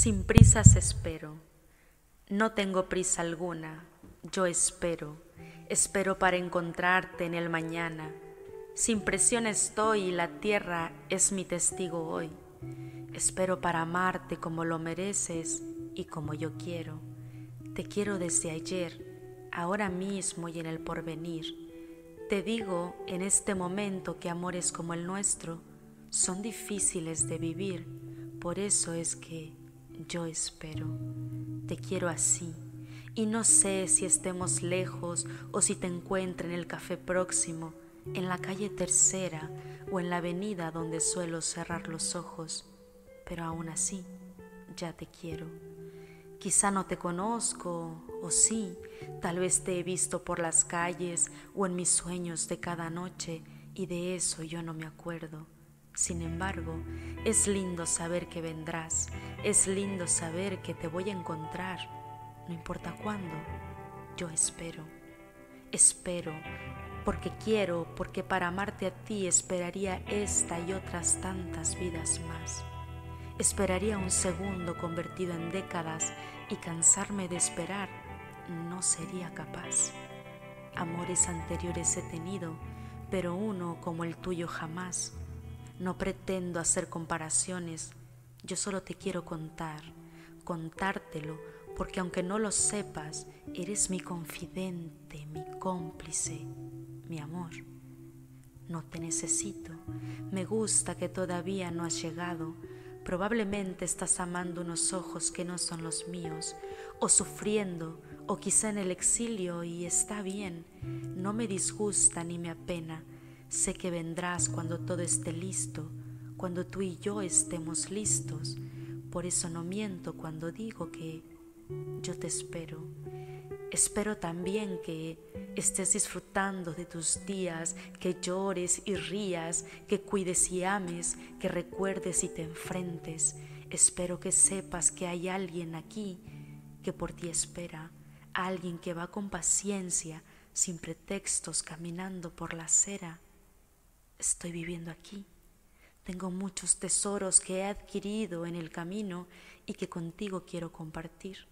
Sin prisas espero. No tengo prisa alguna, yo espero. Espero para encontrarte en el mañana. Sin presión estoy y la tierra es mi testigo hoy. Espero para amarte como lo mereces y como yo quiero. Te quiero desde ayer, ahora mismo y en el porvenir. Te digo en este momento que amores como el nuestro son difíciles de vivir, por eso es que yo espero. Te quiero así y no sé si estemos lejos o si te encuentre en el café próximo, en la calle tercera o en la avenida donde suelo cerrar los ojos, pero aún así ya te quiero. Quizá no te conozco, o sí, tal vez te he visto por las calles o en mis sueños de cada noche y de eso yo no me acuerdo sin embargo, es lindo saber que vendrás, es lindo saber que te voy a encontrar, no importa cuándo, yo espero, espero, porque quiero, porque para amarte a ti esperaría esta y otras tantas vidas más. Esperaría un segundo convertido en décadas y cansarme de esperar no sería capaz. Amores anteriores he tenido, pero uno como el tuyo jamás no pretendo hacer comparaciones, yo solo te quiero contar, contártelo, porque aunque no lo sepas, eres mi confidente, mi cómplice, mi amor. No te necesito, me gusta que todavía no has llegado, probablemente estás amando unos ojos que no son los míos, o sufriendo, o quizá en el exilio, y está bien, no me disgusta ni me apena, Sé que vendrás cuando todo esté listo, cuando tú y yo estemos listos. Por eso no miento cuando digo que yo te espero. Espero también que estés disfrutando de tus días, que llores y rías, que cuides y ames, que recuerdes y te enfrentes. Espero que sepas que hay alguien aquí que por ti espera, alguien que va con paciencia, sin pretextos, caminando por la acera estoy viviendo aquí. Tengo muchos tesoros que he adquirido en el camino y que contigo quiero compartir.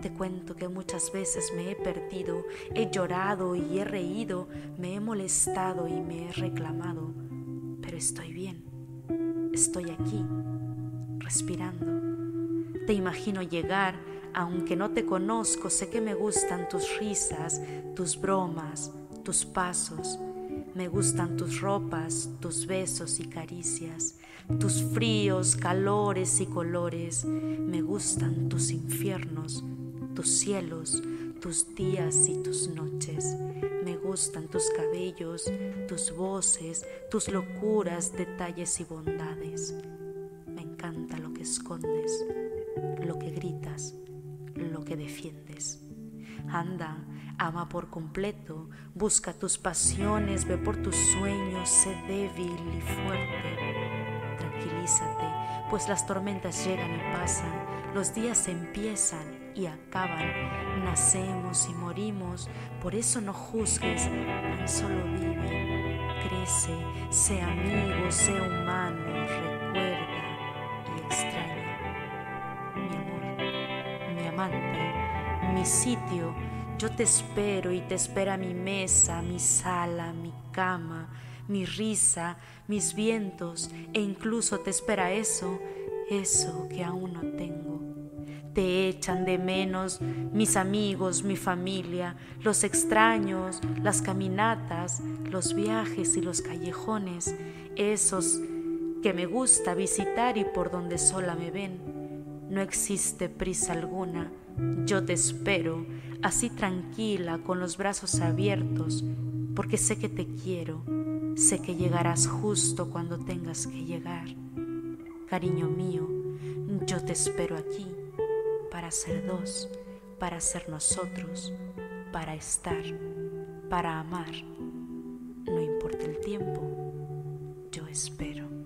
Te cuento que muchas veces me he perdido, he llorado y he reído, me he molestado y me he reclamado, pero estoy bien, estoy aquí, respirando. Te imagino llegar, aunque no te conozco, sé que me gustan tus risas, tus bromas, tus pasos me gustan tus ropas, tus besos y caricias, tus fríos, calores y colores. Me gustan tus infiernos, tus cielos, tus días y tus noches. Me gustan tus cabellos, tus voces, tus locuras, detalles y bondades. Me encanta lo que escondes, lo que gritas, lo que defiendes. Anda, ama por completo, busca tus pasiones, ve por tus sueños, sé débil y fuerte. Tranquilízate, pues las tormentas llegan y pasan, los días empiezan y acaban, nacemos y morimos, por eso no juzgues, tan solo vive, crece, sé amigo, sé humano, recuerda y extraña. Mi amor, mi amante, mi sitio, yo te espero y te espera mi mesa, mi sala, mi cama, mi risa, mis vientos e incluso te espera eso, eso que aún no tengo. Te echan de menos mis amigos, mi familia, los extraños, las caminatas, los viajes y los callejones, esos que me gusta visitar y por donde sola me ven. No existe prisa alguna, yo te espero así tranquila, con los brazos abiertos, porque sé que te quiero, sé que llegarás justo cuando tengas que llegar. Cariño mío, yo te espero aquí para ser dos, para ser nosotros, para estar, para amar. No importa el tiempo, yo espero.